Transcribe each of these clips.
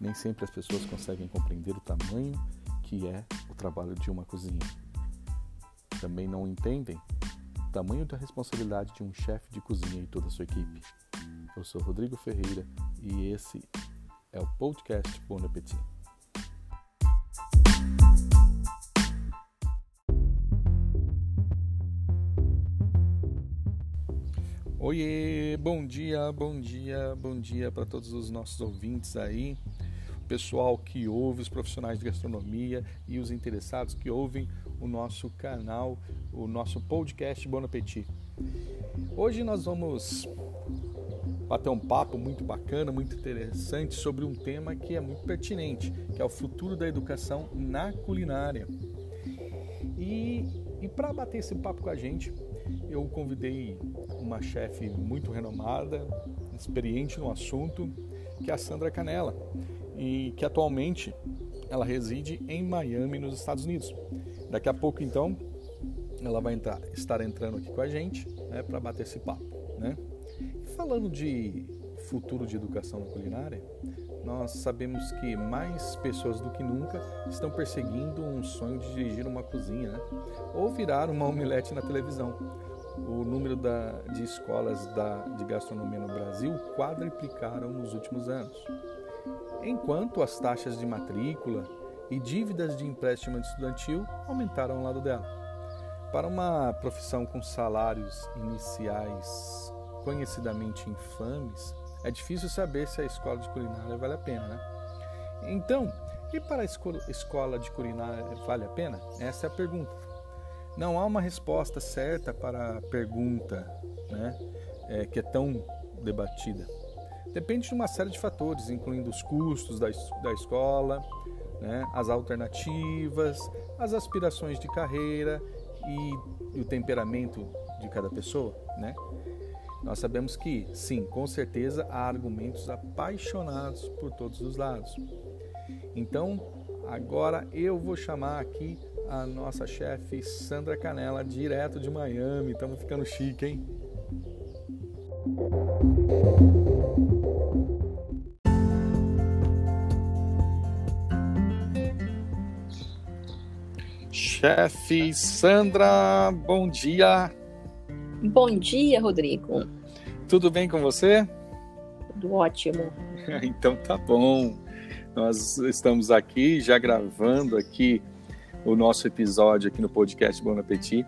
nem sempre as pessoas conseguem compreender o tamanho que é o trabalho de uma cozinha. Também não entendem o tamanho da responsabilidade de um chefe de cozinha e toda a sua equipe. Eu sou Rodrigo Ferreira e esse é o podcast Bon Appetit. Oiê, bom dia, bom dia, bom dia para todos os nossos ouvintes aí, pessoal que ouve, os profissionais de gastronomia e os interessados que ouvem o nosso canal, o nosso podcast Bon Appetit. Hoje nós vamos bater um papo muito bacana, muito interessante sobre um tema que é muito pertinente, que é o futuro da educação na culinária. E, e para bater esse papo com a gente, eu convidei uma chefe muito renomada, experiente no assunto, que é a Sandra Canela, e que atualmente ela reside em Miami, nos Estados Unidos. Daqui a pouco, então, ela vai entrar, estar entrando aqui com a gente né, para bater esse papo. Né? E falando de futuro de educação na culinária, nós sabemos que mais pessoas do que nunca estão perseguindo um sonho de dirigir uma cozinha né? ou virar uma omelete na televisão. O número da, de escolas da, de gastronomia no Brasil quadriplicaram nos últimos anos, enquanto as taxas de matrícula e dívidas de empréstimo estudantil aumentaram ao lado dela. Para uma profissão com salários iniciais conhecidamente infames, é difícil saber se a escola de culinária vale a pena, né? Então, e para a escola de culinária vale a pena? Essa é a pergunta. Não há uma resposta certa para a pergunta né, é, que é tão debatida. Depende de uma série de fatores, incluindo os custos da, da escola, né, as alternativas, as aspirações de carreira e, e o temperamento de cada pessoa. Né? Nós sabemos que, sim, com certeza há argumentos apaixonados por todos os lados. Então, agora eu vou chamar aqui a nossa chefe Sandra Canela, direto de Miami. Estamos ficando chique, hein? Chefe Sandra, bom dia. Bom dia, Rodrigo. Tudo bem com você? Tudo ótimo. então tá bom. Nós estamos aqui já gravando aqui o nosso episódio aqui no podcast Bom Appetit.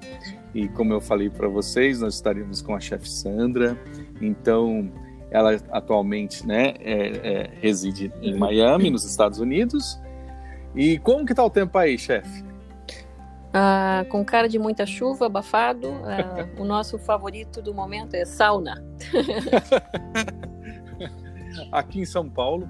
E como eu falei para vocês, nós estaremos com a chefe Sandra. Então, ela atualmente né, é, é, reside em Miami, nos Estados Unidos. E como que tá o tempo aí, chefe? Ah, com cara de muita chuva, abafado. Ah, o nosso favorito do momento é sauna. Aqui em São Paulo,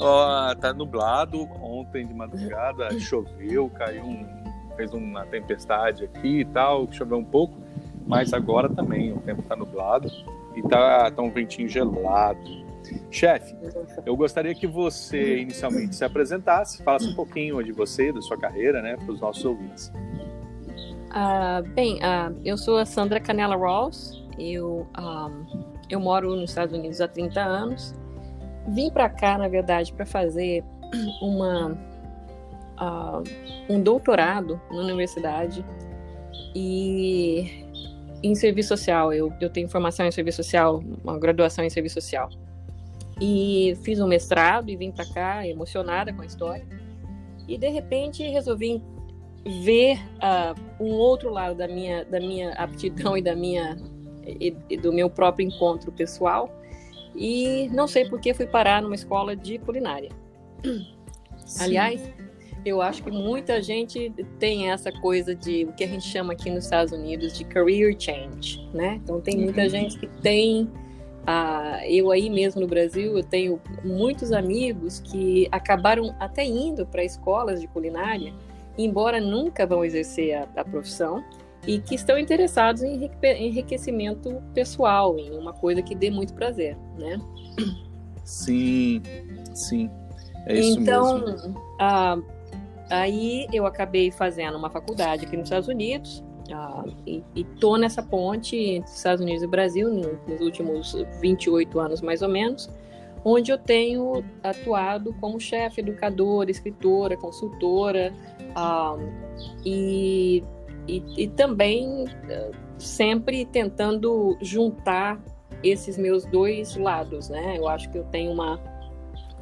ó, tá nublado. Ontem de madrugada choveu, caiu um, fez uma tempestade aqui e tal, choveu um pouco. Mas agora também o tempo tá nublado e tá, tá um ventinho gelado. Chefe, eu gostaria que você inicialmente se apresentasse, falasse um pouquinho de você, da sua carreira, né, para os nossos ouvintes. Uh, bem, uh, eu sou a Sandra Canela Ross, eu, um, eu moro nos Estados Unidos há 30 anos. Vim para cá, na verdade, para fazer uma, uh, um doutorado na universidade e em serviço social. Eu, eu tenho formação em serviço social, uma graduação em serviço social. E fiz um mestrado e vim para cá emocionada com a história. E de repente resolvi ver uh, um outro lado da minha, da minha aptidão e da minha e, e do meu próprio encontro pessoal. E não sei por que fui parar numa escola de culinária. Sim. Aliás, eu acho que muita gente tem essa coisa de o que a gente chama aqui nos Estados Unidos de career change, né? Então tem muita uhum. gente que tem ah, eu aí mesmo no Brasil, eu tenho muitos amigos que acabaram até indo para escolas de culinária, embora nunca vão exercer a, a profissão, e que estão interessados em enriquecimento pessoal, em uma coisa que dê muito prazer, né? Sim, sim, é isso então, mesmo. Então, ah, aí eu acabei fazendo uma faculdade aqui nos Estados Unidos, ah, e, estou nessa ponte entre Estados Unidos e Brasil nos últimos 28 anos mais ou menos, onde eu tenho atuado como chefe, educadora, escritora, consultora um, e, e, e, também uh, sempre tentando juntar esses meus dois lados, né? Eu acho que eu tenho uma,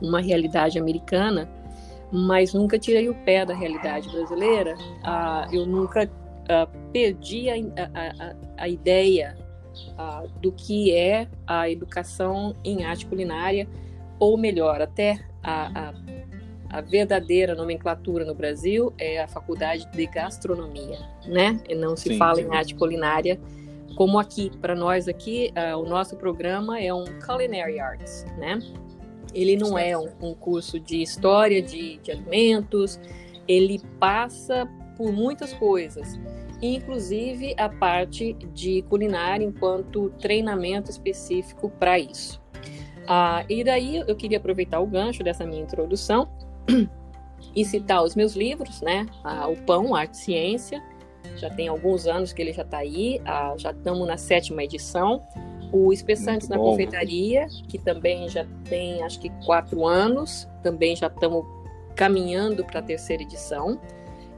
uma realidade americana, mas nunca tirei o pé da realidade brasileira. Uh, eu nunca uh, perdi a, a, a, ideia uh, do que é a educação em arte culinária, ou melhor, até a, a, a, verdadeira nomenclatura no Brasil é a faculdade de gastronomia, né? E não se sim, fala sim. em arte culinária como aqui. Para nós aqui, uh, o nosso programa é um culinary arts, né? Ele não é um, um curso de história de, de alimentos, ele passa por muitas coisas inclusive a parte de culinária enquanto treinamento específico para isso. Ah, e daí eu queria aproveitar o gancho dessa minha introdução e citar os meus livros, né? Ah, o Pão, Arte e Ciência, já tem alguns anos que ele já está aí, ah, já estamos na sétima edição. O Espessantes na Confeitaria, que também já tem acho que quatro anos, também já estamos caminhando para a terceira edição.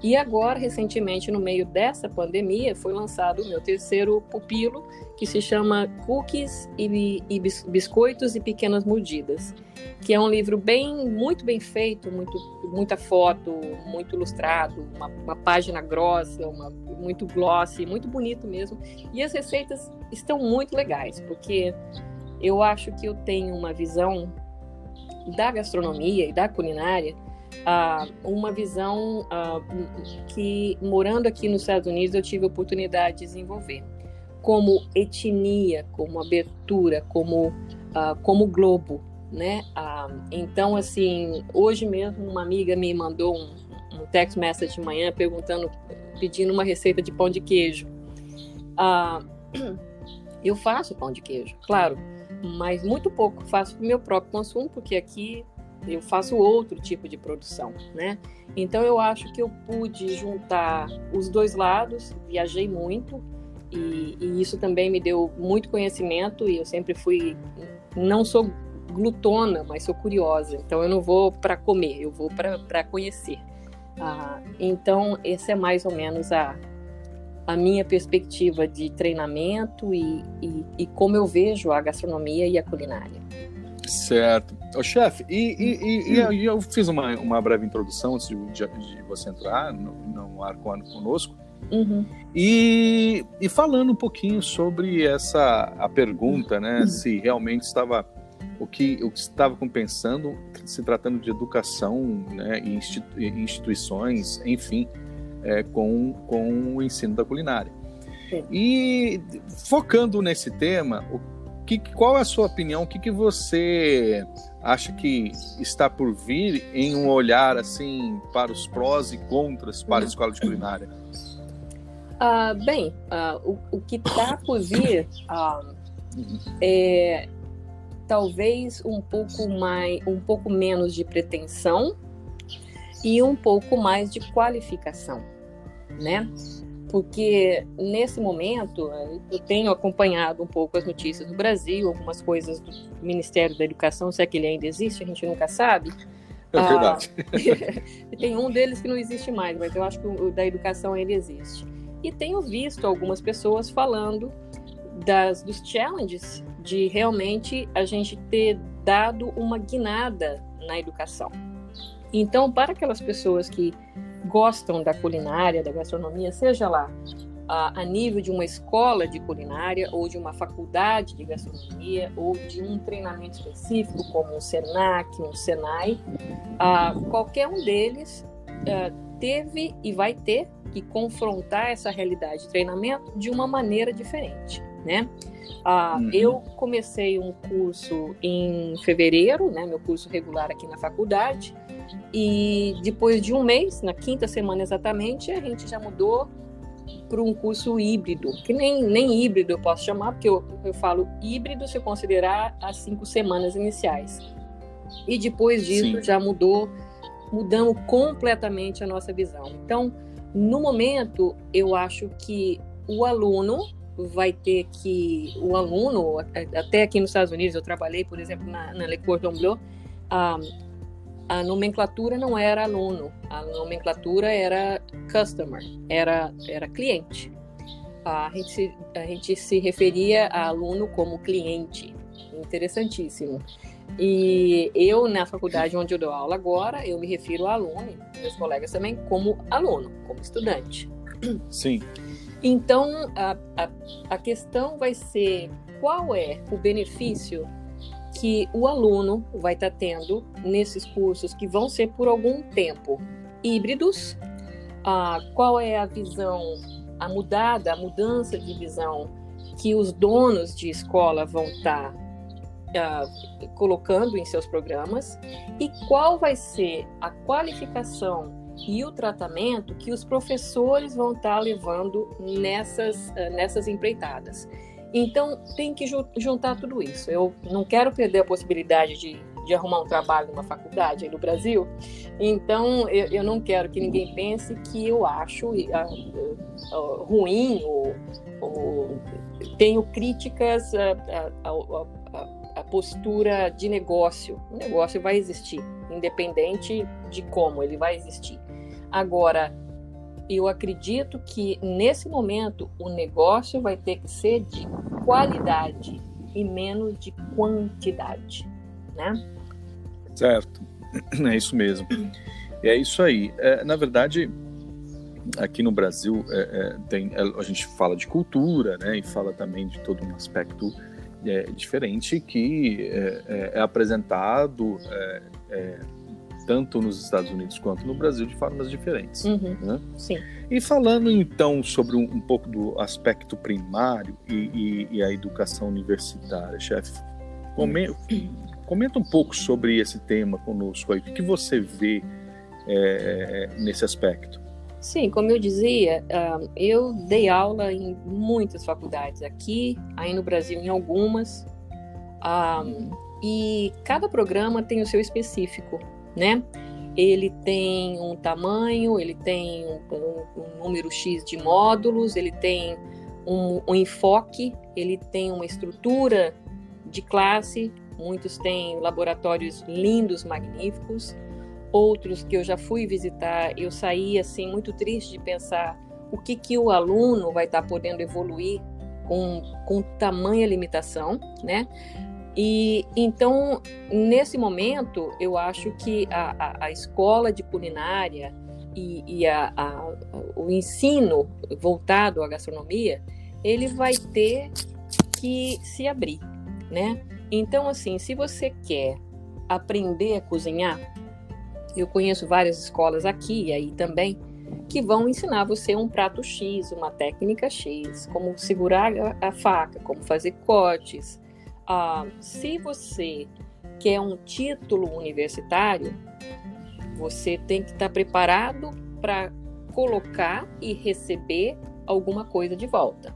E agora, recentemente, no meio dessa pandemia, foi lançado o meu terceiro pupilo, que se chama Cookies e, e Biscoitos e Pequenas Mordidas, que é um livro bem, muito bem feito, muito, muita foto, muito ilustrado, uma, uma página grossa, uma, muito glossy, muito bonito mesmo. E as receitas estão muito legais, porque eu acho que eu tenho uma visão da gastronomia e da culinária uh, uma visão uh, que, morando aqui nos Estados Unidos, eu tive a oportunidade de desenvolver. Como etnia, como abertura, como, uh, como globo, né? então, assim, hoje mesmo uma amiga me mandou um, um text message de manhã perguntando, pedindo uma receita de pão de queijo. eu faço pão de queijo, claro, mas muito pouco. Faço para o meu próprio consumo, porque aqui eu faço outro tipo de produção, né? Então eu acho que eu pude juntar os dois lados, viajei muito e, e isso também me deu muito conhecimento e eu sempre fui, não sou glutona, mas sou curiosa. Então eu não vou para comer, eu vou para conhecer. Ah, então essa é mais ou menos a, a minha perspectiva de treinamento e, e, e como eu vejo a gastronomia e a culinária. Certo. Ô, chefe, e, e, e, e, eu fiz uma, uma breve introdução antes de, de, você entrar no, no ar conosco. Uhum. E, e falando um pouquinho sobre essa a pergunta, né, uhum. se realmente estava o que que estava compensando se tratando de educação, né, e instituições, enfim, é, com com o ensino da culinária. Sim. E focando nesse tema, o que, qual é a sua opinião? O que, que você acha que está por vir em um olhar assim para os prós e contras para a escola de culinária? Uh, bem, uh, o, o, que está por vir uh, é talvez um pouco mais, um pouco menos de pretensão e um pouco mais de qualificação, né? Porque nesse momento eu tenho acompanhado um pouco as notícias do Brasil, algumas coisas do Ministério da Educação, se é que ele ainda existe, a gente nunca sabe. É verdade. Ah, tem um deles que não existe mais, mas eu acho que o da educação ele existe. E tenho visto algumas pessoas falando das, dos challenges de realmente a gente ter dado uma guinada na educação. Então, para aquelas pessoas que gostam da culinária, da gastronomia, seja lá a, a, nível de uma escola de culinária ou de uma faculdade de gastronomia ou de um treinamento específico como um Senac, um Senai, qualquer um deles teve e vai ter que confrontar essa realidade de treinamento de uma maneira diferente, né? Ah, uhum. Eu comecei um curso em fevereiro, né, meu curso regular aqui na faculdade, e depois de um mês, na quinta semana exatamente, a gente já mudou para um curso híbrido, que nem, nem híbrido eu posso chamar, porque eu, eu falo híbrido se eu considerar as cinco semanas iniciais. E depois disso Sim. já mudou, mudamos completamente a nossa visão. Então, no momento, eu acho que o aluno vai ter que o aluno, até aqui nos Estados Unidos eu trabalhei, por exemplo, na, na Le Cordon Bleu, a, a nomenclatura não era aluno, a nomenclatura era customer, era, era cliente. A gente, se, a gente se referia a aluno como cliente. Interessantíssimo. E eu, na faculdade onde eu dou aula agora, eu me refiro a aluno, meus colegas também, como aluno, como estudante. Sim. Então, a, a, a questão vai ser qual é o benefício que o aluno vai estar tá tendo nesses cursos que vão ser por algum tempo híbridos, ah, qual é a visão, a mudada, a mudança de visão que os donos de escola vão estar tá, ah, colocando em seus programas e qual vai ser a qualificação e o tratamento que os professores vão estar levando nessas, eh, nessas empreitadas. Então, tem que juntar tudo isso. Eu não quero perder a possibilidade de, de arrumar um trabalho numa faculdade aí no Brasil, então eu, eu não quero que ninguém pense que eu acho uh, uh, ruim ou, ou, tenho críticas à postura de negócio. O negócio vai existir, independente de como ele vai existir. Agora, eu acredito que nesse momento o negócio vai ter que ser de qualidade e menos de quantidade, né? Certo, é isso mesmo. É isso aí. É, na verdade, aqui no Brasil é, é, tem, é, a gente fala de cultura, né? E fala também de todo um aspecto é, diferente que é, é apresentado tanto nos Estados Unidos quanto no Brasil de formas diferentes. Uhum, né? Sim. E falando então sobre um, um pouco do aspecto primário e, e, e a educação universitária, chefe, comenta, comenta, um pouco sobre esse tema conosco aí. O que você vê é, nesse aspecto? Sim, como eu dizia, eu dei aula em muitas faculdades aqui, aí no Brasil em algumas, e cada programa tem o seu específico né? Ele tem um tamanho, ele tem um, um, número X de módulos, ele tem um, um enfoque, ele tem uma estrutura de classe. Muitos têm laboratórios lindos, magníficos. Outros que eu já fui visitar, eu saí assim muito triste de pensar o que que o aluno vai estar podendo evoluir com, com tamanha limitação, né? E então, nesse momento, eu acho que a, a, a escola de culinária e, e a, o ensino voltado à gastronomia, ele vai ter que se abrir, né? Então, assim, se você quer aprender a cozinhar, eu conheço várias escolas aqui e aí também que vão ensinar você um prato X, uma técnica X, como segurar a, a faca, como fazer cortes, ah, se você quer um título universitário, você tem que estar preparado para colocar e receber alguma coisa de volta.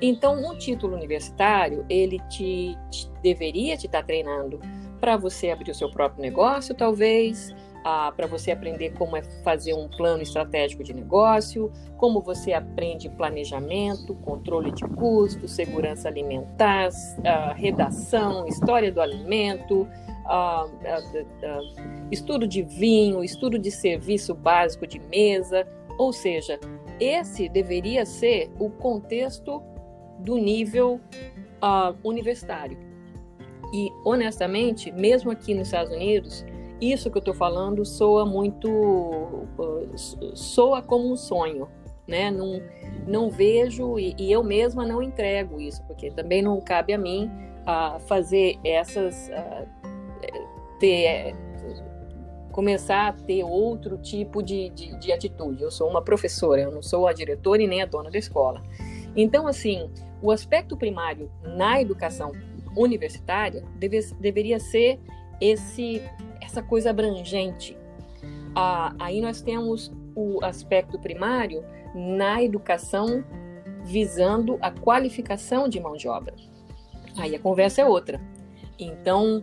Então, um título universitário, ele te, te deveria te estar treinando para você abrir o seu próprio negócio, talvez, ah, para você aprender como é fazer um plano estratégico de negócio, como você aprende planejamento, controle de custos, segurança alimentar, ah, redação, história do alimento, ah, estudo de vinho, estudo de serviço básico de mesa, ou seja, esse deveria ser o contexto do nível universitário. E honestamente, mesmo aqui nos Estados Unidos, isso que eu estou falando soa muito. soa como um sonho, né? Não, não vejo e, e, eu mesma não entrego isso, porque também não cabe a mim uh, fazer essas. Uh, ter, começar a ter outro tipo de, de, de atitude. Eu sou uma professora, eu não sou a diretora e nem a dona da escola. Então, assim, o aspecto primário na educação universitária deve, deveria ser esse essa coisa abrangente. Ah, aí nós temos o aspecto primário na educação visando a qualificação de mão de obra. Aí a conversa é outra. Então,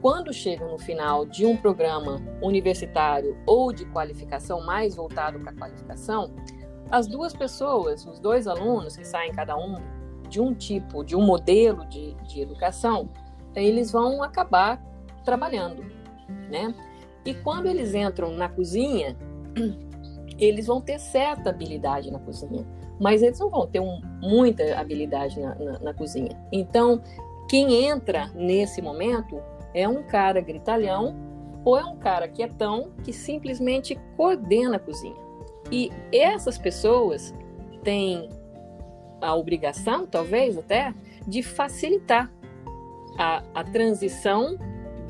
quando chega no final de um programa universitário ou de qualificação mais voltado para a qualificação, as duas pessoas, os dois alunos que saem cada um de um tipo, de um modelo de, de educação, eles vão acabar trabalhando, né? E quando eles entram na cozinha, eles vão ter certa habilidade na cozinha, mas eles não vão ter um, muita habilidade na, na, na cozinha. Então, quem entra nesse momento é um cara gritalhão ou é um cara quietão que simplesmente coordena a cozinha. E essas pessoas têm a obrigação, talvez até, de facilitar a, a transição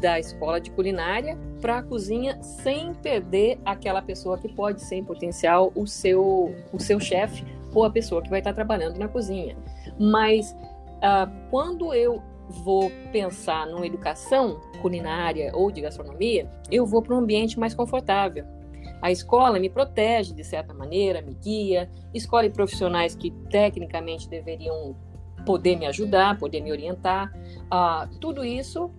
da escola de culinária para a cozinha sem perder aquela pessoa que pode ser em potencial o seu, o seu chefe ou a pessoa que vai estar trabalhando na cozinha. Mas uh, quando eu vou pensar numa educação culinária ou de gastronomia, eu vou para um ambiente mais confortável. A escola me protege de certa maneira, me guia, escolhe profissionais que tecnicamente deveriam poder me ajudar, poder me orientar. Uh, tudo isso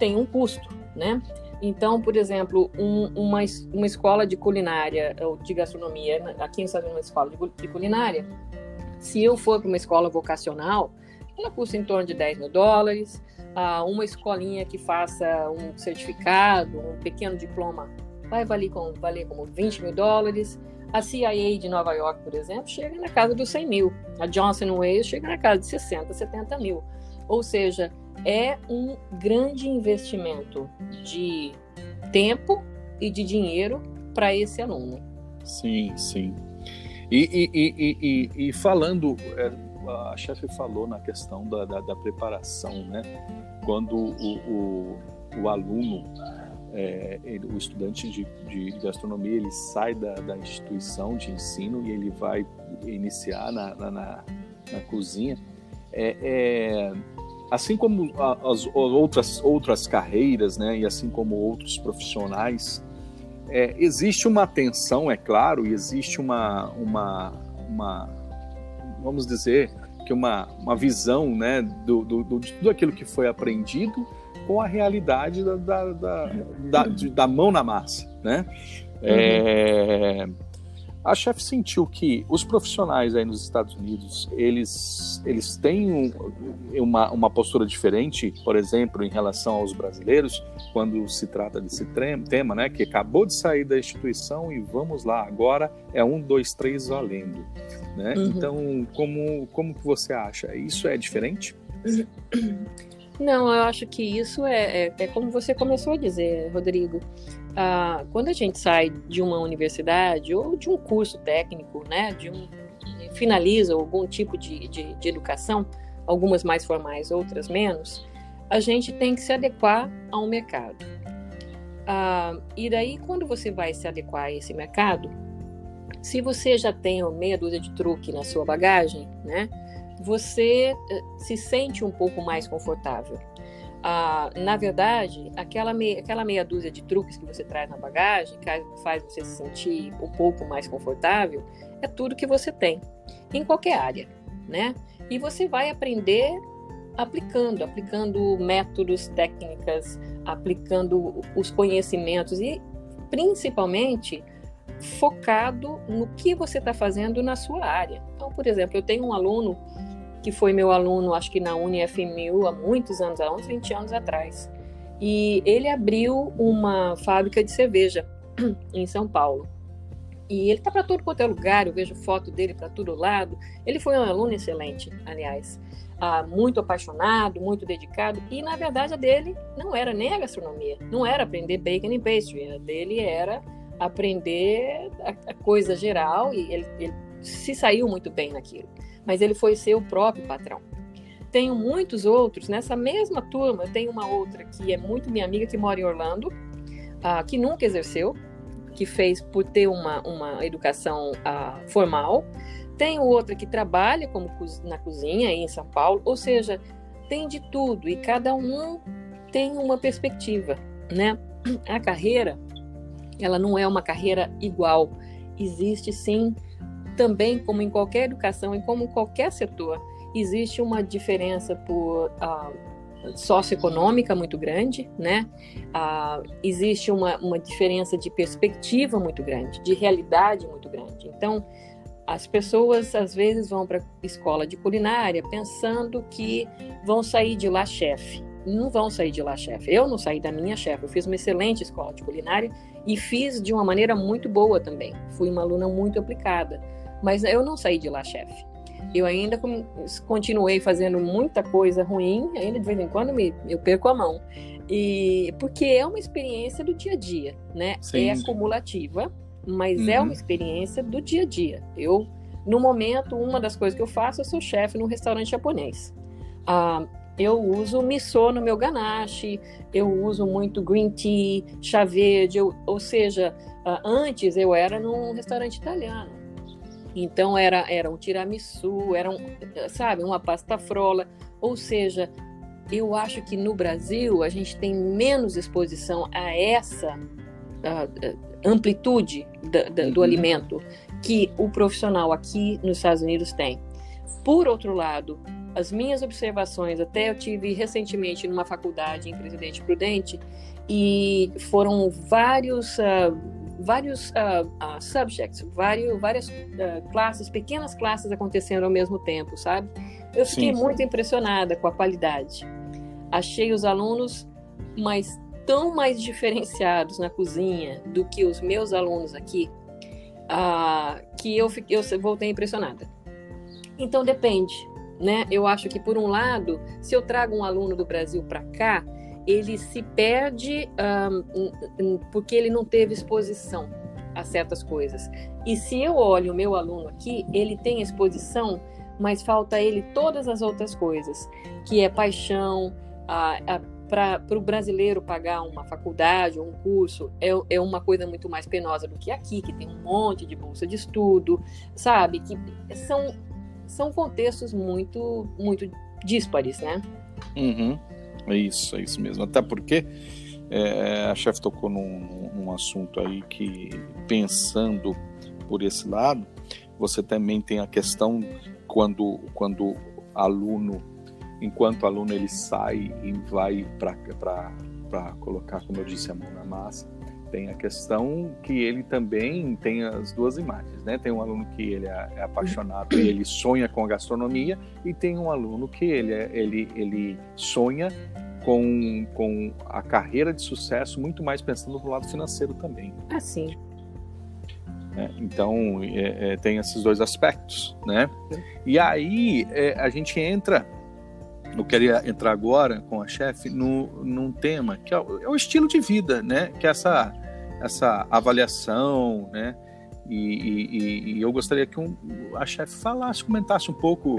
tem um custo, né? Então, por exemplo, um, uma, uma escola de culinária ou de gastronomia, aqui em Estados Unidos, uma escola de, de culinária, se eu for para uma escola vocacional, ela custa em torno de 10 mil dólares. Uh, uma escolinha que faça um certificado, um pequeno diploma, vai valer, com, valer como 20 mil dólares. A CIA de Nova York, por exemplo, chega na casa dos 100 mil. A Johnson Wales chega na casa de 60, 70 mil. Ou seja, é um grande investimento de tempo e de dinheiro para esse aluno. Sim, sim. E, e, e, e falando, é, a chefe falou na questão da, da, da preparação, né? Quando o, o, o aluno, é, ele, o estudante de, de, gastronomia, ele sai da, da instituição de ensino e ele vai iniciar na, na, na, na cozinha, é, é, assim como as outras, outras carreiras, né, e assim como outros profissionais, é, existe uma atenção, é claro, e existe uma, uma, uma vamos dizer, que uma, uma visão né, do, do, do, de tudo aquilo que foi aprendido com a realidade da, da, da, da, da mão na massa. Né? Uhum. É, a chefe sentiu que os profissionais aí nos Estados Unidos, eles, eles têm um, uma, uma postura diferente, por exemplo, em relação aos brasileiros, quando se trata desse tema, né, que acabou de sair da instituição e vamos lá, agora é um, dois, três valendo. Né? Uhum. Então, como, como que você acha? Isso é diferente? Não, eu acho que isso é, é, é como você começou a dizer, Rodrigo ah, quando a gente sai de uma universidade ou de um curso técnico, né, de um, finaliza algum tipo de, de, de educação, algumas mais formais, outras menos, a gente tem que se adequar ao mercado. Ah, e daí, quando você vai se adequar a esse mercado, se você já tem meia dúzia de truque na sua bagagem, né, você eh, se sente um pouco mais confortável ah, na verdade, aquela meia, aquela meia dúzia de truques que você traz na bagagem, que faz você se sentir um pouco mais confortável, é tudo que você tem, em qualquer área, né? E você vai aprender aplicando, aplicando métodos, técnicas, aplicando os conhecimentos e, principalmente, focado no que você está fazendo na sua área. Então, por exemplo, eu tenho um aluno que foi meu aluno, acho que na UniFMU, há muitos anos, há uns 20 anos atrás. E ele abriu uma fábrica de cerveja em São Paulo. E ele está para todo quanto é lugar, eu vejo foto dele para todo lado. Ele foi um aluno excelente, aliás. Ah, muito apaixonado, muito dedicado. E, na verdade, a dele não era nem a gastronomia. Não era aprender bacon e pastry. A dele era aprender a, a coisa geral e ele, ele se saiu muito bem naquilo mas ele foi seu próprio patrão. Tenho muitos outros nessa mesma turma. Tenho uma outra que é muito minha amiga que mora em Orlando, uh, que nunca exerceu, que fez por ter uma, uma educação uh, formal. Tenho outra que trabalha como na cozinha aí em São Paulo, ou seja, tem de tudo e cada um tem uma perspectiva, né? A carreira, ela não é uma carreira igual. Existe sim também, como em qualquer educação e como em qualquer setor, existe uma diferença por uh, socioeconômica muito grande, né? Uh, existe uma, uma diferença de perspectiva muito grande, de realidade muito grande. Então, as pessoas às vezes vão para escola de culinária pensando que vão sair de lá chefe. Não vão sair de lá chefe. Eu não saí da minha chefe. Eu fiz uma excelente escola de culinária e fiz de uma maneira muito boa também. Fui uma aluna muito aplicada, mas eu não saí de lá chefe. Eu ainda continuei fazendo muita coisa ruim, ainda de vez em quando me, eu perco a mão. E porque é uma experiência do dia a dia, né? Sim. É acumulativa mas uhum. é uma experiência do dia a dia. Eu, no momento, uma das coisas que eu faço, eu sou chefe num restaurante japonês. Ah, eu uso miso no meu ganache, eu uso muito green tea, chá verde, eu, ou seja, ah, antes eu era num restaurante italiano. Então era, era um tiramisu, era um, sabe, uma pasta frola, ou seja, eu acho que no Brasil a gente tem menos exposição a essa amplitude da, da, do uhum. alimento que o profissional aqui nos Estados Unidos tem. Por outro lado, as minhas observações, até eu tive recentemente numa faculdade em Presidente Prudente, e foram vários, uh, vários uh, uh, subjects, vários, várias classes, pequenas classes acontecendo ao mesmo tempo, sabe? Eu fiquei sim, sim. muito impressionada com a qualidade. Achei os alunos, mas tão mais diferenciados na cozinha do que os meus alunos aqui, uh, que eu, fiquei, eu voltei impressionada. Então depende, né? Eu acho que por um lado, se eu trago um aluno do Brasil para cá, ele se perde um, porque ele não teve exposição a certas coisas. E se eu olho o meu aluno aqui, ele tem exposição, mas falta ele todas as outras coisas, que é paixão, a, a para o brasileiro pagar uma faculdade ou um curso é, é uma coisa muito mais penosa do que aqui, que tem um monte de bolsa de estudo, sabe? Que são, são contextos muito, muito díspares, né? Uhum. É isso, é isso mesmo. Até porque é, a chefe tocou num, num assunto aí que, pensando por esse lado, você também tem a questão quando, quando aluno enquanto aluno ele sai e vai para colocar, como eu disse, a mão na massa, tem a questão que ele também tem as duas imagens, né? Tem um aluno que ele é, é apaixonado e ele sonha com a gastronomia e tem um aluno que ele, é, ele, ele sonha com, com a carreira de sucesso muito mais pensando no lado financeiro também. Assim. É, então é, é, tem esses dois aspectos, né? E aí é, a gente entra eu queria entrar agora com a chefe no, num tema que é o, é o, estilo de vida, né? Que é essa, essa avaliação, né? E, e, e eu gostaria que um, a chefe falasse, comentasse um pouco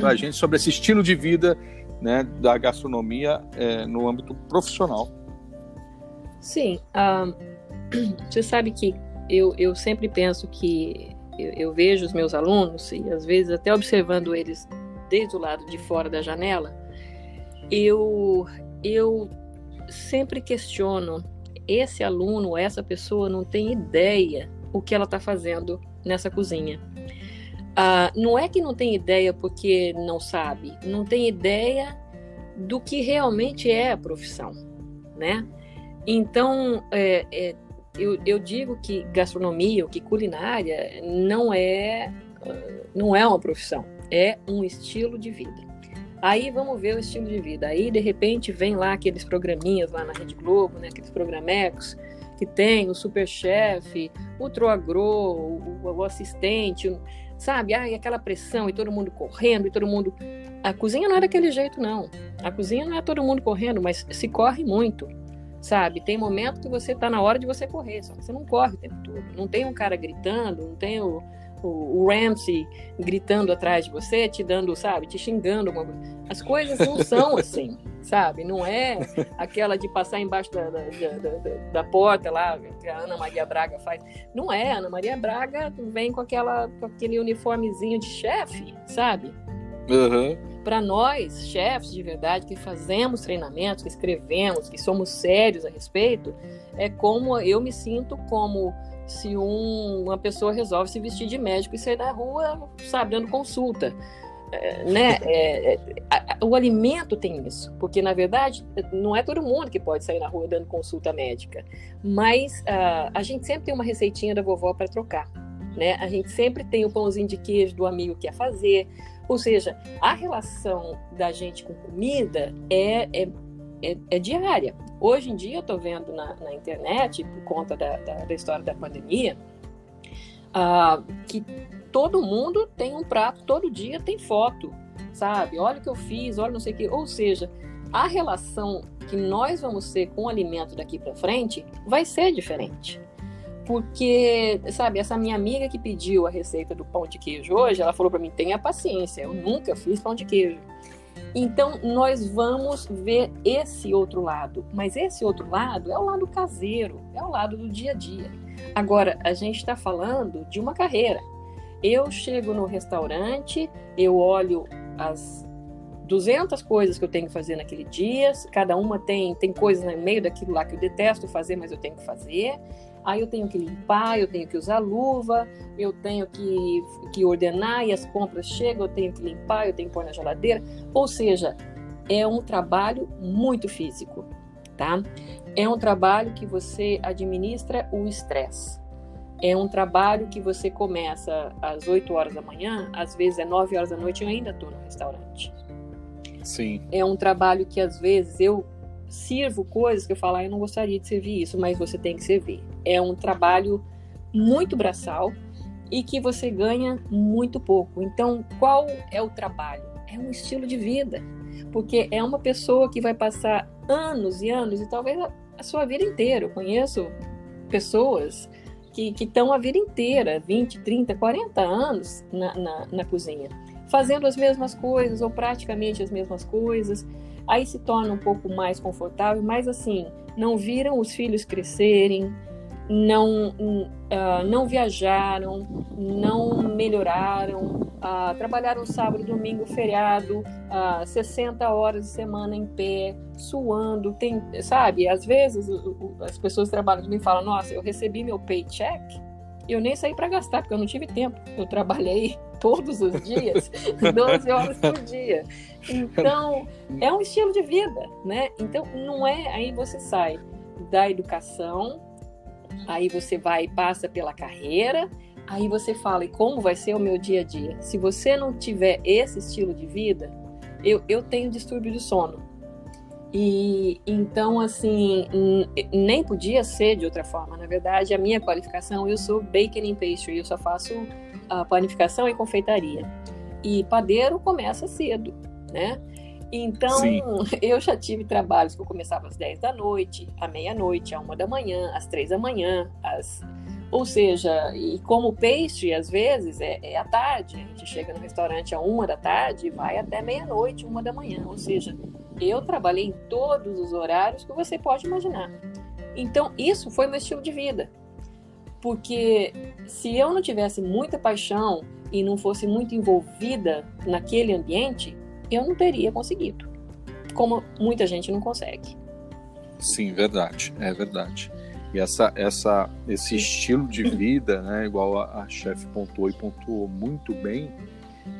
para a gente sobre esse estilo de vida né, da gastronomia é, no âmbito profissional. Sim, uh, você sabe que eu, eu sempre penso que eu, eu vejo os meus alunos e às vezes até observando eles desde o lado de fora da janela, eu, eu sempre questiono: esse aluno, essa pessoa não tem ideia o que ela está fazendo nessa cozinha. Ah, não é que não tem ideia porque não sabe, não tem ideia do que realmente é a profissão, né? Então, é, é, eu, eu, digo que gastronomia, ou que culinária, não é, não é uma profissão é um estilo de vida. Aí vamos ver o estilo de vida. Aí de repente vem lá aqueles programinhas lá na Rede Globo, né, aqueles programecos que tem o superchefe, o troagro, o, o, assistente, sabe? Ai, aquela pressão e todo mundo correndo e todo mundo. A cozinha não é daquele jeito, não. A cozinha não é todo mundo correndo, mas se corre muito, sabe? Tem momento que você está na hora de você correr, só que você não corre o tempo todo. Não tem um cara gritando, não tem o o, o Ramsey gritando atrás de você, te dando, sabe, te xingando. As coisas não são assim, sabe? Não é aquela de passar embaixo da, da, da, da, porta lá, que a Ana Maria Braga faz. Não é, a Ana Maria Braga vem com, aquela, com aquele uniformezinho de chefe, sabe? Uhum. Para nós, chefes de verdade, que fazemos treinamentos, que escrevemos, que somos sérios a respeito, é como eu me sinto como se um, uma pessoa resolve se vestir de médico e sair na rua, sabe, dando consulta. É, né? É, é, a, o alimento tem isso, porque na verdade não é todo mundo que pode sair na rua dando consulta médica, mas uh, a gente sempre tem uma receitinha da vovó para trocar, né? A gente sempre tem o pãozinho de queijo do amigo que quer fazer. Ou seja, a relação da gente com comida é, é, é, é diária. Hoje em dia, eu estou vendo na, na, internet, por conta da, da, da história da pandemia, uh, que todo mundo tem um prato, todo dia tem foto, sabe? Olha o que eu fiz, olha não sei o que. Ou seja, a relação que nós vamos ter com o alimento daqui para frente vai ser diferente. Porque, sabe, essa minha amiga que pediu a receita do pão de queijo hoje, ela falou para mim: tenha paciência, eu nunca fiz pão de queijo. Então, nós vamos ver esse outro lado. Mas esse outro lado é o lado caseiro, é o lado do dia a dia. Agora, a gente está falando de uma carreira. Eu chego no restaurante, eu olho as 200 coisas que eu tenho que fazer naquele dia, cada uma tem, tem coisas no meio daquilo lá que eu detesto fazer, mas eu tenho que fazer. Aí eu tenho que limpar, eu tenho que usar luva, eu tenho que, que ordenar e as compras chegam, eu tenho que limpar, eu tenho que pôr na geladeira. Ou seja, é um trabalho muito físico, tá? É um trabalho que você administra o estresse. É um trabalho que você começa às 8 horas da manhã, às vezes é 9 horas da noite e eu ainda estou no restaurante. Sim. É um trabalho que às vezes eu sirvo coisas que eu falo, ah, eu não gostaria de servir isso, mas você tem que servir. É um trabalho muito braçal e que você ganha muito pouco. Então, qual é o trabalho? É um estilo de vida, porque é uma pessoa que vai passar anos e anos e talvez a sua vida inteira. Eu conheço pessoas que estão a vida inteira, 20, 30, 40 anos na, na, na cozinha fazendo as mesmas coisas ou praticamente as mesmas coisas. Aí se torna um pouco mais confortável, mas assim, não viram os filhos crescerem, não, uh, não viajaram, não melhoraram, uh, trabalharam sábado, domingo, feriado, uh, ah, 60 horas de semana em pé, suando, tem, sabe? Às vezes as pessoas trabalham comigo falam, nossa, eu recebi meu paycheck, eu nem saí para gastar, porque eu não tive tempo. Eu trabalhei todos os dias, 12 horas por dia. Então, é um estilo de vida, né? Então, não é. Aí você sai da educação, aí você vai e passa pela carreira, aí você fala, e como vai ser o meu dia a dia? Se você não tiver esse estilo de vida, eu, eu tenho distúrbio de sono. E então, assim, nem podia ser de outra forma. Na verdade, a minha qualificação, eu sou baking and pastry, eu só faço a panificação e confeitaria. E padeiro começa cedo, né? Então, Sim. eu já tive trabalhos que eu começava às 10 da noite, à meia-noite, à uma da manhã, às três da manhã, às... ou seja, e como peixe, às vezes, é, é à tarde. A gente chega no restaurante à uma da tarde e vai até meia-noite, uma da manhã. Ou seja, eu trabalhei em todos os horários que você pode imaginar. Então, isso foi meu estilo de vida. Porque se eu não tivesse muita paixão e não fosse muito envolvida naquele ambiente, eu não teria conseguido. Como muita gente não consegue. Sim, verdade, é verdade. E essa, essa, esse estilo de vida, né, igual a, a chefe pontuou e pontuou muito bem,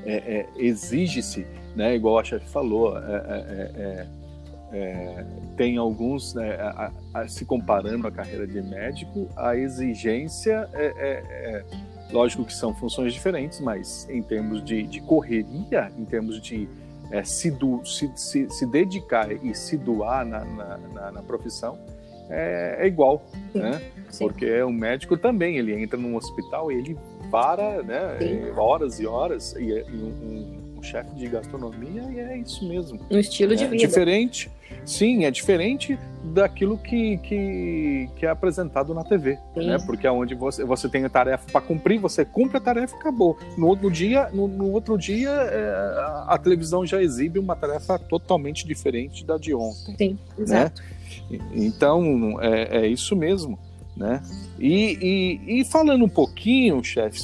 é, é, exige-se, né, igual a chefe falou, é, é, é é, tem alguns, né, a, a, se comparando a carreira de médico, a exigência é, é, é, lógico que são funções diferentes, mas em termos de, de correria, em termos de é, se, do, se, se, se, dedicar e se doar na, na, na, na profissão, é, é igual, Sim. né? Sim. Porque o médico também, ele entra num hospital e ele para né, horas e horas, e, e um, um chefe de gastronomia e é isso mesmo. Um estilo é de vida. Diferente, sim, é diferente daquilo que, que, que é apresentado na TV, sim. né? Porque é onde você, você tem a tarefa para cumprir, você cumpre a tarefa e acabou. No outro dia, no, no outro dia é, a, a, televisão já exibe uma tarefa totalmente diferente da de ontem. Sim, né? exato. Então, é, é isso mesmo. Né? E, e, e falando um pouquinho, chefe,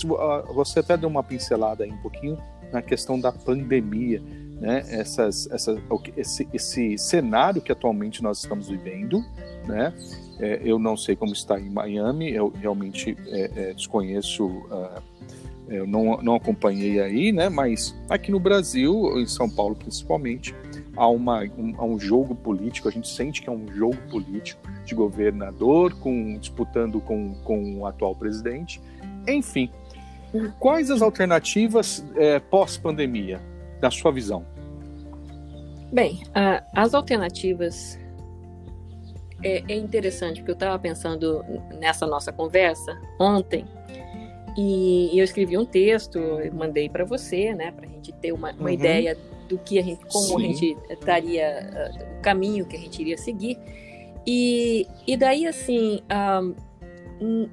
você até deu uma pincelada aí um pouquinho na questão da pandemia, né? Essas, essa, esse, esse cenário que atualmente nós estamos vivendo, né? É, eu não sei como está em Miami, eu realmente é, é, desconheço, uh, eu não, não acompanhei aí, né? Mas aqui no Brasil, em São Paulo principalmente, há, uma, um, há um jogo político, a gente sente que é um jogo político de governador com, disputando com, com o atual presidente. Enfim, quais as alternativas é, pós-pandemia, da sua visão? Bem, as alternativas é, é, interessante, porque eu estava pensando nessa nossa conversa ontem, e eu escrevi um texto, mandei para você, né, para a gente ter uma, uma uhum. ideia do que a gente, como Sim. a gente estaria, uh, o caminho que a gente iria seguir. E, e daí, assim, um,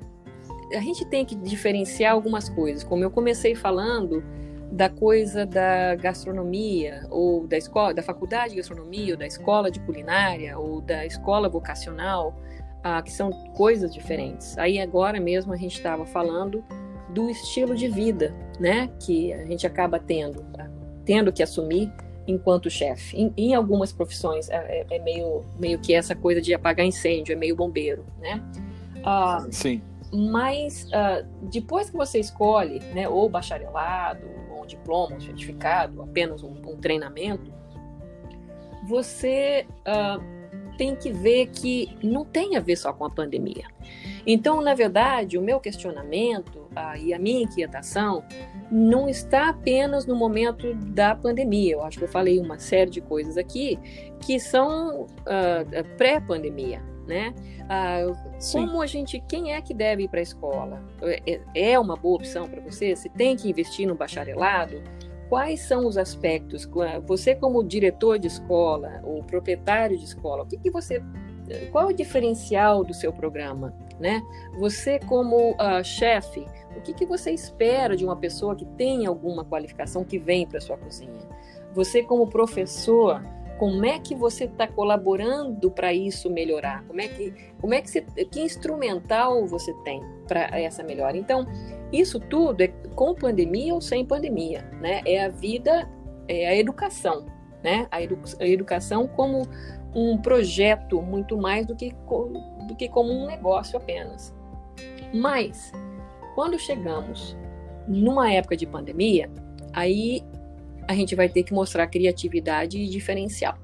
a gente tem que diferenciar algumas coisas. Como eu comecei falando da coisa da gastronomia, ou da escola, da faculdade de gastronomia, ou da escola de culinária, ou da escola vocacional, uh, que são coisas diferentes. Aí agora mesmo a gente estava falando do estilo de vida, né, que a gente acaba tendo, tendo que assumir enquanto chefe. Em, em, algumas profissões é, é, é, meio, meio que essa coisa de apagar incêndio, é meio bombeiro, né? Uh, Sim. Mas uh, depois que você escolhe, né, ou bacharelado, ou um diploma, um certificado, apenas um, um treinamento, você uh, tem que ver que não tem a ver só com a pandemia. Então, na verdade, o meu questionamento ah, e a minha inquietação não está apenas no momento da pandemia. Eu acho que eu falei uma série de coisas aqui que são ah, pré-pandemia, né? Ah, como a gente, quem é que deve ir para a escola? É, é uma boa opção para você? Se tem que investir no bacharelado? Quais são os aspectos? Você como diretor de escola ou proprietário de escola, o que, que você qual é o diferencial do seu programa, né? Você como uh, chefe, o que, que você espera de uma pessoa que tem alguma qualificação que vem para sua cozinha? Você como professor, como é que você está colaborando para isso melhorar? Como é que, como é que, você, que instrumental você tem para essa melhora? Então, isso tudo é com pandemia ou sem pandemia, né? É a vida, é a educação, né? A, edu a educação como um projeto muito mais do que, do que como um negócio apenas. Mas, quando chegamos numa época de pandemia, aí a gente vai ter que mostrar criatividade e diferencial.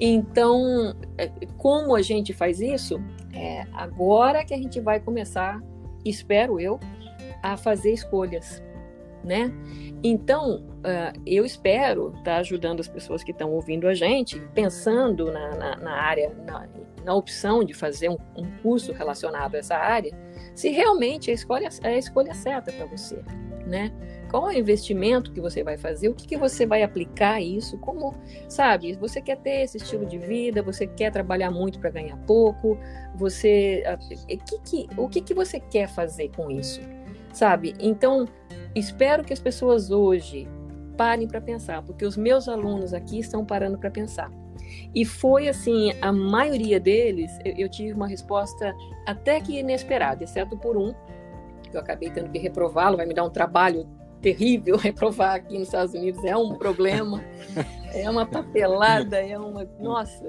Então, é, como a gente faz isso? É agora que a gente vai começar, espero eu, a fazer escolhas, né? Então, uh, eu espero estar tá ajudando as pessoas que estão ouvindo a gente, pensando na, na, na área, na, na, opção de fazer um, um, curso relacionado a essa área, se realmente a escolha é a escolha certa para você, né? Qual é o investimento que você vai fazer? O que, que você vai aplicar isso? Como, sabe? Você quer ter esse estilo de vida? Você quer trabalhar muito para ganhar pouco? Você, que que, o que, que você quer fazer com isso? Sabe? Então, espero que as pessoas hoje parem para pensar, porque os meus alunos aqui estão parando para pensar. E foi assim, a maioria deles, eu, eu, tive uma resposta até que inesperada, exceto por um, que eu acabei tendo que reprová-lo, vai me dar um trabalho terrível reprovar aqui nos Estados Unidos, é um problema, é uma papelada, é uma. Nossa,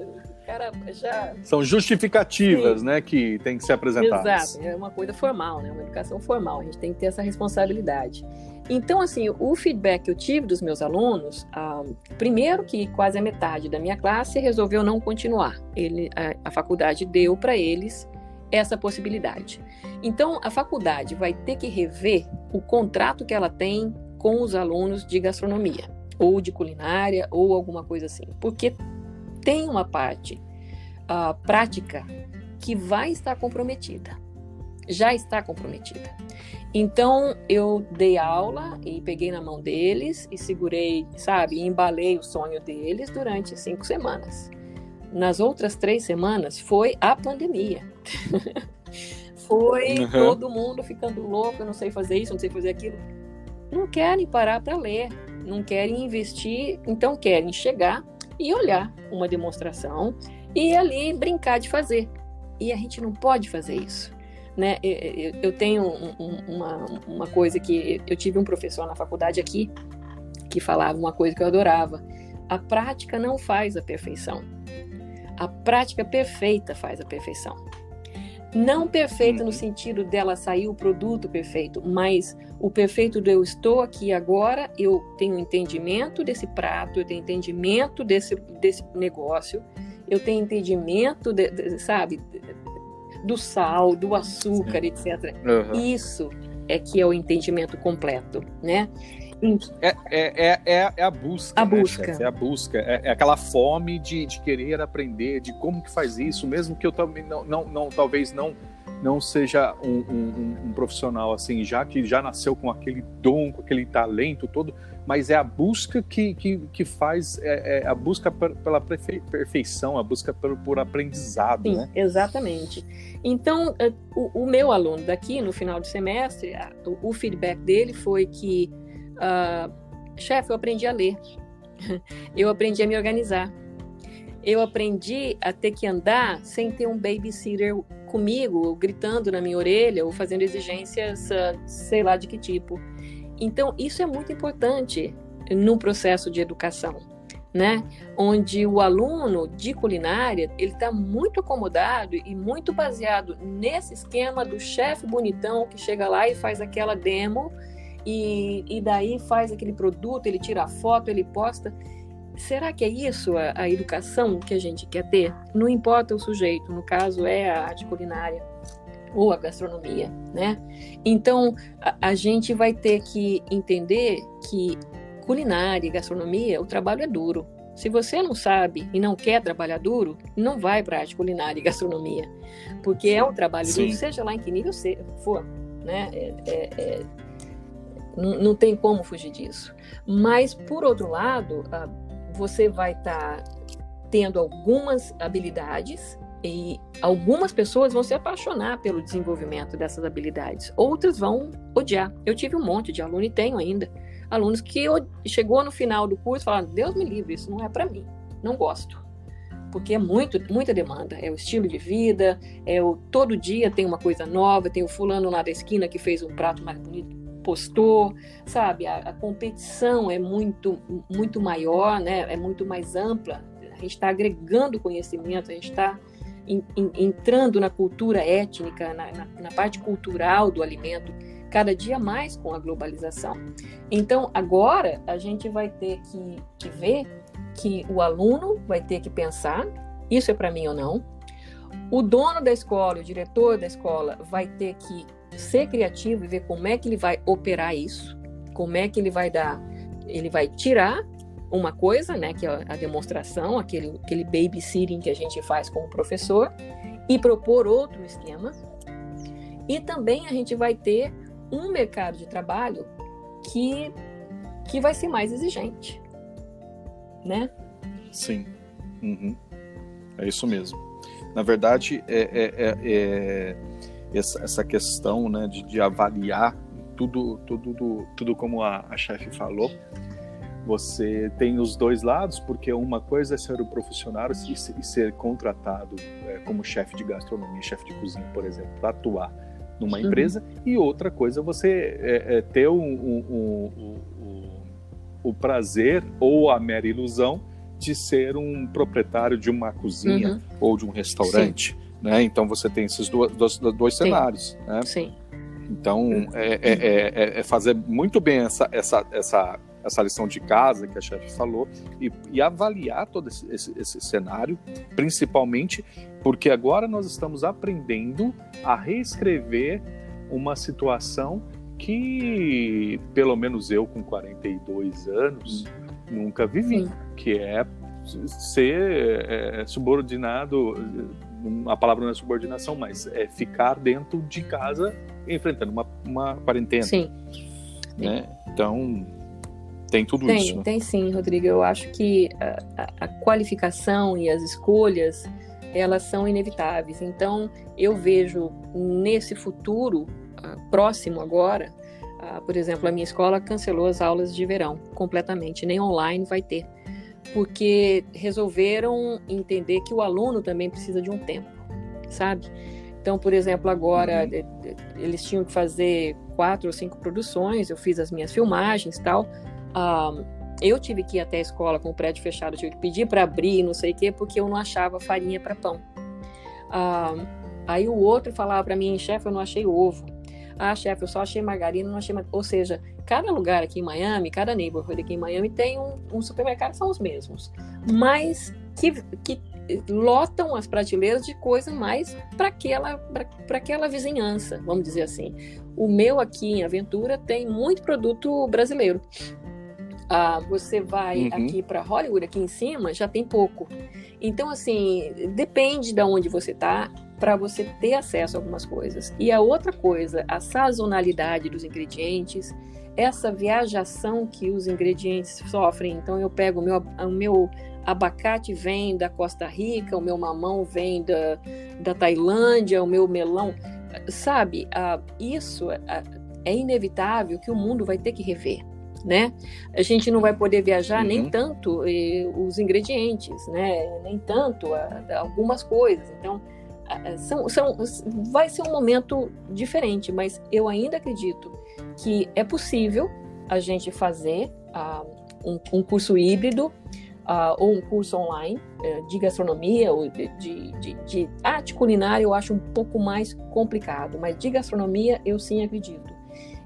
cara já. São justificativas, Sim. né, que tem que ser apresentadas. Exato, é uma coisa formal, né, uma educação formal. A gente tem que ter essa responsabilidade. Então, assim, o feedback que eu tive dos meus alunos, ah, primeiro que quase a metade da minha classe resolveu não continuar. Ele, a, a faculdade deu para eles essa possibilidade. Então, a faculdade vai ter que rever o contrato que ela tem com os alunos de gastronomia, ou de culinária, ou alguma coisa assim, porque tem uma parte uh, prática que vai estar comprometida, já está comprometida. Então eu dei aula e peguei na mão deles e segurei, sabe, e embalei o sonho deles durante cinco semanas. Nas outras três semanas foi a pandemia. foi uhum. todo mundo ficando louco, eu não sei fazer isso, não sei fazer aquilo. Não querem parar para ler, não querem investir, então querem chegar e olhar uma demonstração e ali brincar de fazer. E a gente não pode fazer isso. Né? Eu tenho uma, uma coisa que eu tive um professor na faculdade aqui que falava uma coisa que eu adorava. A prática não faz a perfeição. A prática perfeita faz a perfeição. Não perfeita no uhum. sentido dela sair o produto perfeito, mas o perfeito do eu estou aqui agora, eu tenho entendimento desse prato, eu tenho entendimento desse, desse negócio, eu tenho entendimento, de, de, sabe, do sal, do açúcar, Sim. etc. Uhum. Isso é que é o entendimento completo, né? É, é, é, é, é a busca. A né, busca. Chefe? É a busca. É, é, aquela fome de, de querer aprender, de como que faz isso, mesmo que eu também não, não, não talvez não não seja um, um, um, profissional assim, já que já nasceu com aquele dom, com aquele talento todo, mas é a busca que, que, que faz, é, é a busca pela perfeição, a busca por, por aprendizado. Sim, né? exatamente. Então, é, o, o, meu aluno daqui, no final do semestre, o, o feedback dele foi que Uh, chefe, eu aprendi a ler. Eu aprendi a me organizar. Eu aprendi a ter que andar sem ter um babysitter comigo, gritando na minha orelha ou fazendo exigências, uh, sei lá de que tipo. Então, isso é muito importante no processo de educação, né? Onde o aluno de culinária ele está muito acomodado e muito baseado nesse esquema do chefe bonitão que chega lá e faz aquela demo e, e daí faz aquele produto, ele tira a foto, ele posta. Será que é isso a, a educação que a gente quer ter? Não importa o sujeito, no caso é a arte culinária ou a gastronomia, né? Então a, a gente vai ter que entender que culinária e gastronomia, o trabalho é duro. Se você não sabe e não quer trabalhar duro, não vai para arte culinária e gastronomia, porque é um trabalho Sim. duro, seja lá em que nível for, né? É, é, é, não, tem como fugir disso. Mas, por outro lado, ah, você vai estar tá tendo algumas habilidades e algumas pessoas vão se apaixonar pelo desenvolvimento dessas habilidades, outras vão odiar. Eu tive um monte de aluno e tenho ainda alunos que chegou no final do curso falaram: Deus me livre, isso não é para mim, não gosto. Porque é muito, muita demanda. É o estilo de vida, é o todo dia tem uma coisa nova, tem o fulano lá da esquina que fez um prato mais bonito postou, sabe? A, a, competição é muito, muito maior, né? É muito mais ampla. A gente está agregando conhecimento, a gente está entrando na cultura étnica, na, na, na, parte cultural do alimento, cada dia mais com a globalização. Então, agora a gente vai ter que, que ver que o aluno vai ter que pensar: isso é para mim ou não? O dono da escola, o diretor da escola, vai ter que ser criativo e ver como é que ele vai operar isso, como é que ele vai dar, ele vai tirar uma coisa, né, que é a demonstração, aquele, aquele babysitting que a gente faz com o professor, e propor outro esquema. E também a gente vai ter um mercado de trabalho que, que vai ser mais exigente, né? Sim, uhum. é isso mesmo. Na verdade, é, é, é, é essa, essa questão né, de, de, avaliar tudo, tudo, tudo como a, a chefe falou. Você tem os dois lados, porque uma coisa é ser o profissional e, e ser contratado é, como chefe de gastronomia, chefe de cozinha, por exemplo, para atuar numa uhum. empresa, e outra coisa é você é, é ter um, um, um, o prazer ou a mera ilusão de ser um proprietário de uma cozinha uhum. ou de um restaurante. Sim. Né? Então você tem esses dois, dois, dois cenários. Né? Sim. Então é, é, é, é, fazer muito bem essa, essa, essa, essa lição de casa que a chefe falou e, e avaliar todo esse, esse, esse, cenário, principalmente porque agora nós estamos aprendendo a reescrever uma situação que, pelo menos eu com 42 anos, nunca vivi, Sim. que é ser é, subordinado a palavra não é subordinação, mas é ficar dentro de casa enfrentando uma, uma quarentena. Sim. Né? Então, tem tudo tem, isso. Né? Tem sim, Rodrigo. Eu acho que a, a, qualificação e as escolhas, elas são inevitáveis. Então, eu vejo nesse futuro uh, próximo agora, uh, por exemplo, a minha escola cancelou as aulas de verão completamente, nem online vai ter porque resolveram entender que o aluno também precisa de um tempo, sabe? Então, por exemplo, agora uhum. eles tinham que fazer quatro ou cinco produções, eu fiz as minhas filmagens e tal. Um, eu tive que ir até a escola com o prédio fechado, tive que pedir para abrir, não sei o quê, porque eu não achava farinha para pão. Um, aí o outro falava para mim, chefe, eu não achei ovo. Ah, chefe, eu só achei margarina, não achei. Ou seja, cada lugar aqui em Miami, cada neighborhood aqui em Miami tem um, um supermercado, são os mesmos. Mas que, que lotam as prateleiras de coisa mais para aquela, para aquela vizinhança, vamos dizer assim. O meu aqui em Aventura tem muito produto brasileiro. Ah, você vai uhum. aqui para Hollywood, aqui em cima, já tem pouco. Então, assim, depende de onde você está para você ter acesso a algumas coisas. E a outra coisa, a sazonalidade dos ingredientes, essa viajação que os ingredientes sofrem. Então, eu pego o meu, o meu abacate vem da Costa Rica, o meu mamão vem da, da Tailândia, o meu melão. Sabe, ah, isso é, é inevitável que o mundo vai ter que rever né? A gente não vai poder viajar uhum. nem tanto eh, os ingredientes, né? Nem tanto algumas coisas. Então, são, são, vai ser um momento diferente, mas eu ainda acredito que é possível a gente fazer uh, um, um, curso híbrido uh, ou um curso online uh, de gastronomia ou de, de, de, de arte culinária. Eu acho um pouco mais complicado, mas de gastronomia eu sim acredito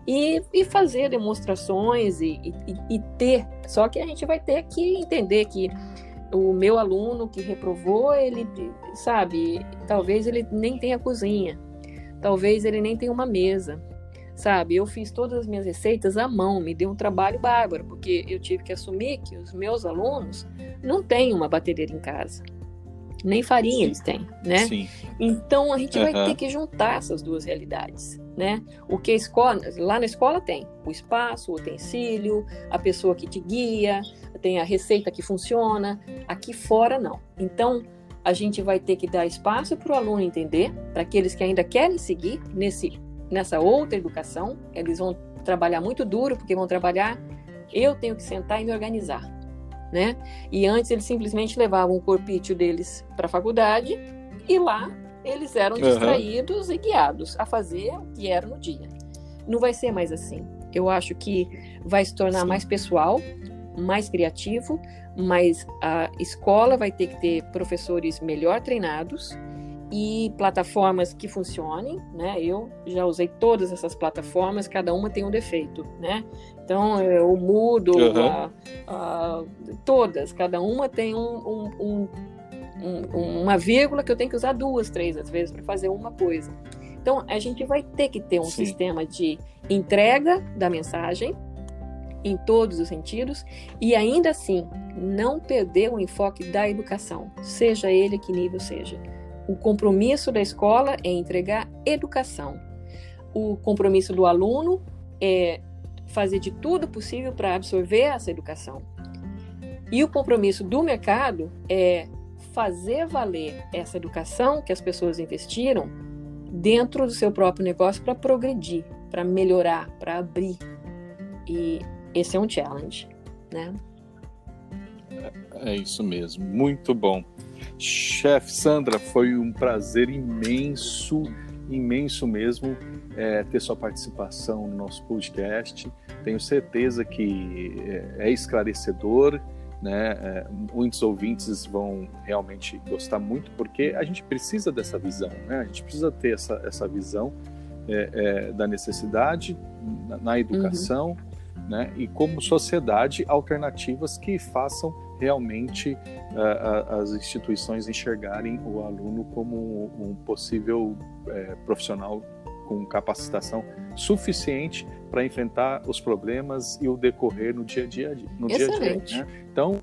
e, e fazer demonstrações e, e, e, ter. Só que a gente vai ter que entender que o meu aluno que reprovou, ele, sabe, talvez ele nem tenha cozinha, talvez ele nem tenha uma mesa, sabe? Eu fiz todas as minhas receitas à mão, me deu um trabalho bárbaro, porque eu tive que assumir que os meus alunos não têm uma batedeira em casa nem farinha eles têm, né? Sim. Então a gente uhum. vai ter que juntar essas duas realidades, né? O que a escola, lá na escola tem o espaço, o utensílio, a pessoa que te guia, tem a receita que funciona. Aqui fora não. Então a gente vai ter que dar espaço para o aluno entender, para aqueles que ainda querem seguir nesse nessa outra educação, eles vão trabalhar muito duro porque vão trabalhar. Eu tenho que sentar e me organizar né? E antes eles simplesmente levavam o corpício deles para a faculdade e lá eles eram distraídos uhum. e guiados a fazer o que era no dia. Não vai ser mais assim. Eu acho que vai se tornar Sim. mais pessoal, mais criativo, mas a escola vai ter que ter professores melhor treinados e plataformas que funcionem, né? Eu já usei todas essas plataformas, cada uma tem um defeito, né? Então, o Moodle, uhum. a, a, todas, cada uma tem um, um, um, uma vírgula que eu tenho que usar duas, três às vezes para fazer uma coisa. Então, a gente vai ter que ter um Sim. sistema de entrega da mensagem em todos os sentidos e ainda assim não perder o enfoque da educação, seja ele que nível seja. O compromisso da escola é entregar educação. O compromisso do aluno é fazer de tudo possível para absorver essa educação. E o compromisso do mercado é fazer valer essa educação que as pessoas investiram dentro do seu próprio negócio para progredir, para melhorar, para abrir. E esse é um challenge, né? É isso mesmo, muito bom. Chefe Sandra, foi um prazer imenso, imenso mesmo é, ter sua participação no nosso podcast. Tenho certeza que é, é esclarecedor, né? É, muitos ouvintes vão realmente gostar muito, porque a gente precisa dessa visão, né? A gente precisa ter essa, essa visão é, é da necessidade na, na educação, uhum. né? E como sociedade, alternativas que façam realmente uh, as instituições enxergarem o aluno como um possível uh, profissional com capacitação suficiente para enfrentar os problemas e o decorrer no dia a dia. No Excelente. dia, a dia né? Então,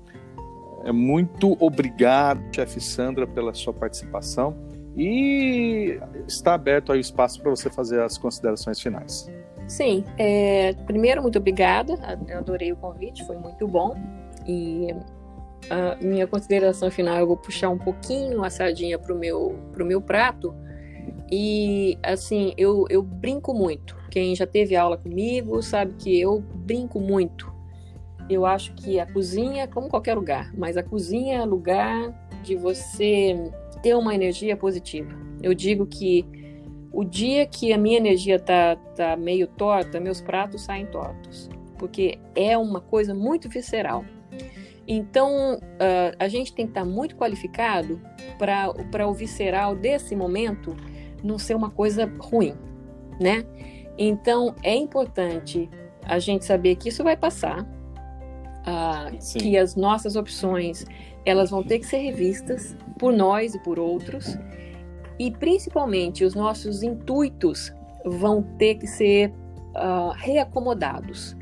é muito obrigado, chefe Sandra, pela sua participação e está aberto aí o espaço para você fazer as considerações finais. Sim, é, primeiro, muito obrigada, eu adorei o convite, foi muito bom e a minha consideração final, eu vou puxar um pouquinho a sardinha para o meu, pro meu prato. E, assim, eu, eu brinco muito. Quem já teve aula comigo sabe que eu brinco muito. Eu acho que a cozinha, como qualquer lugar, mas a cozinha é lugar de você ter uma energia positiva. Eu digo que o dia que a minha energia tá, tá meio torta, meus pratos saem tortos. Porque é uma coisa muito visceral. Então, uh, a gente tem que estar muito qualificado para o visceral desse momento não ser uma coisa ruim, né? Então, é importante a gente saber que isso vai passar, uh, que as nossas opções elas vão ter que ser revistas por nós e por outros, e principalmente os nossos intuitos vão ter que ser uh, reacomodados,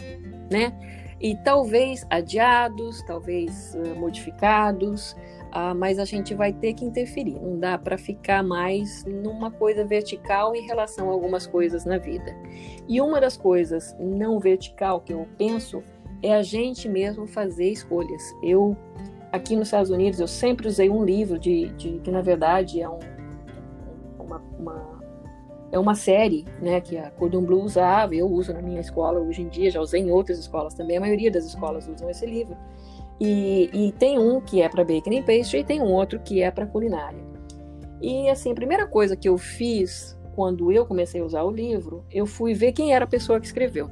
né? E talvez adiados, talvez uh, modificados, uh, mas a gente vai ter que interferir. Não dá para ficar mais numa coisa vertical em relação a algumas coisas na vida. E uma das coisas não vertical que eu penso é a gente mesmo fazer escolhas. Eu aqui nos Estados Unidos eu sempre usei um livro de, de que na verdade é um, uma, uma, é uma série, né, que a Cordon Bleu usava. Eu uso na minha escola hoje em dia, já usei em outras escolas também. A maioria das escolas usam esse livro. E, e tem um que é para bacon and pastry e tem um outro que é para culinária. E assim, a primeira coisa que eu fiz quando eu comecei a usar o livro, eu fui ver quem era a pessoa que escreveu.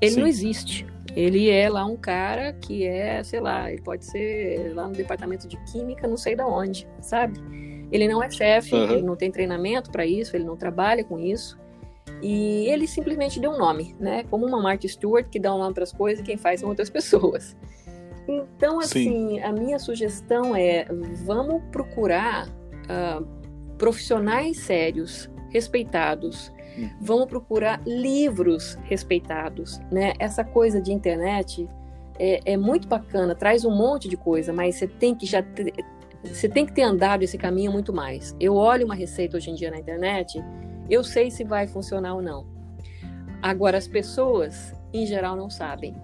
Ele Sim. não existe. Ele é lá um cara que é, sei lá, ele pode ser lá no departamento de química, não sei da onde, sabe? Ele não é chefe, uhum. ele não tem treinamento para isso, ele não trabalha com isso. E ele simplesmente deu um nome, né? Como uma Martha Stewart que dá um nome para as coisas e quem faz são outras pessoas. Então, assim, Sim. a minha sugestão é: vamos procurar uh, profissionais sérios, respeitados, Uhum. Vamos procurar livros respeitados, né? Essa coisa de internet é, é, muito bacana, traz um monte de coisa, mas você tem que já ter, você tem que ter andado esse caminho muito mais. Eu olho uma receita hoje em dia na internet, eu sei se vai funcionar ou não. Agora as pessoas, em geral, não sabem.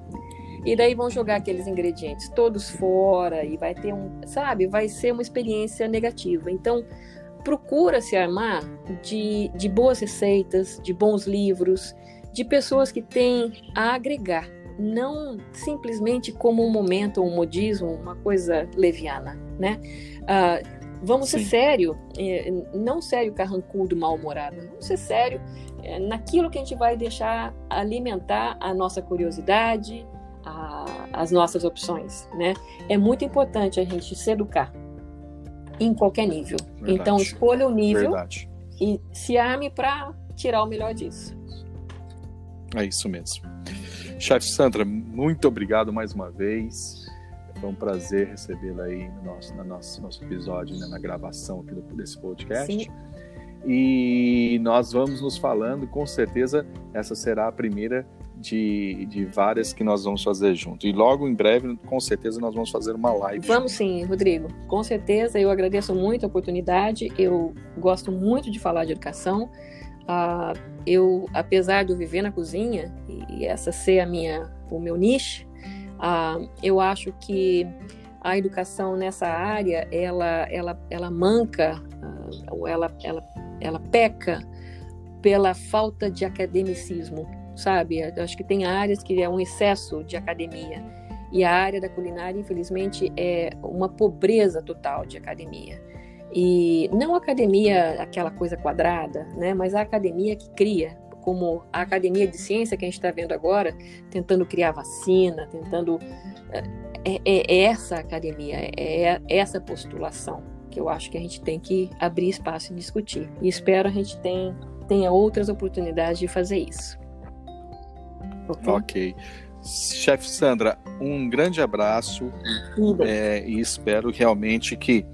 E daí vão jogar aqueles ingredientes todos fora e vai ter um, sabe, vai ser uma experiência negativa. Então, procura se armar de, de boas receitas, de bons livros, de pessoas que têm a agregar, não simplesmente como um momento, um modismo, uma coisa leviana, né? Uh, vamos Sim. ser sério, eh, não sério carrancudo, mal-humorado, vamos ser sério eh, naquilo que a gente vai deixar alimentar a nossa curiosidade, a, as nossas opções, né? É muito importante a gente se educar, em qualquer nível. Verdade. Então, escolha o nível Verdade. e se arme para tirar o melhor disso. É isso mesmo. Chefe Sandra, muito obrigado mais uma vez. Foi um prazer recebê-la aí no nosso, no nosso, nosso episódio, né, na gravação aqui do, desse podcast. Sim. E nós vamos nos falando, com certeza essa será a primeira de, de várias que nós vamos fazer junto. E logo em breve, com certeza, nós vamos fazer uma live. Vamos sim, Rodrigo. Com certeza, eu agradeço muito a oportunidade. Eu gosto muito de falar de educação. Uh, eu, apesar de eu viver na cozinha e essa ser a minha, o meu nicho, uh, eu acho que a educação nessa área ela, ela, ela manca, uh, ela, ela, ela peca pela falta de academicismo sabe? Acho que tem áreas que é um excesso de academia. E a área da culinária, infelizmente, é uma pobreza total de academia. E não academia aquela coisa quadrada, né? Mas a academia que cria, como a academia de ciência que a gente está vendo agora, tentando criar vacina, tentando. É, é, é essa academia, é, é essa postulação que eu acho que a gente tem que abrir espaço e discutir. E espero a gente tenha, tenha outras oportunidades de fazer isso. Ok. Chefe Sandra, um grande abraço é, e espero realmente que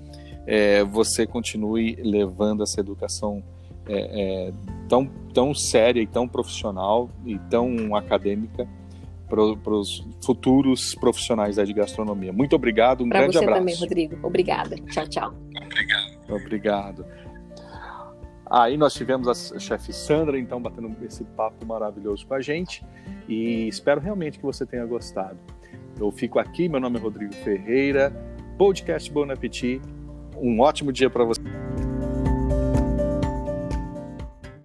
é, você continue levando essa educação é, é tão, tão séria e tão profissional e tão acadêmica para os futuros profissionais de gastronomia. Muito obrigado, um pra grande abraço. Para você também, Rodrigo. Obrigada. Tchau, tchau. Obrigado. Obrigado. Aí nós tivemos a chefe Sandra, então, batendo esse papo maravilhoso com a gente. E espero realmente que você tenha gostado. Eu fico aqui, meu nome é Rodrigo Ferreira, podcast Bon Appetit. Um ótimo dia para você.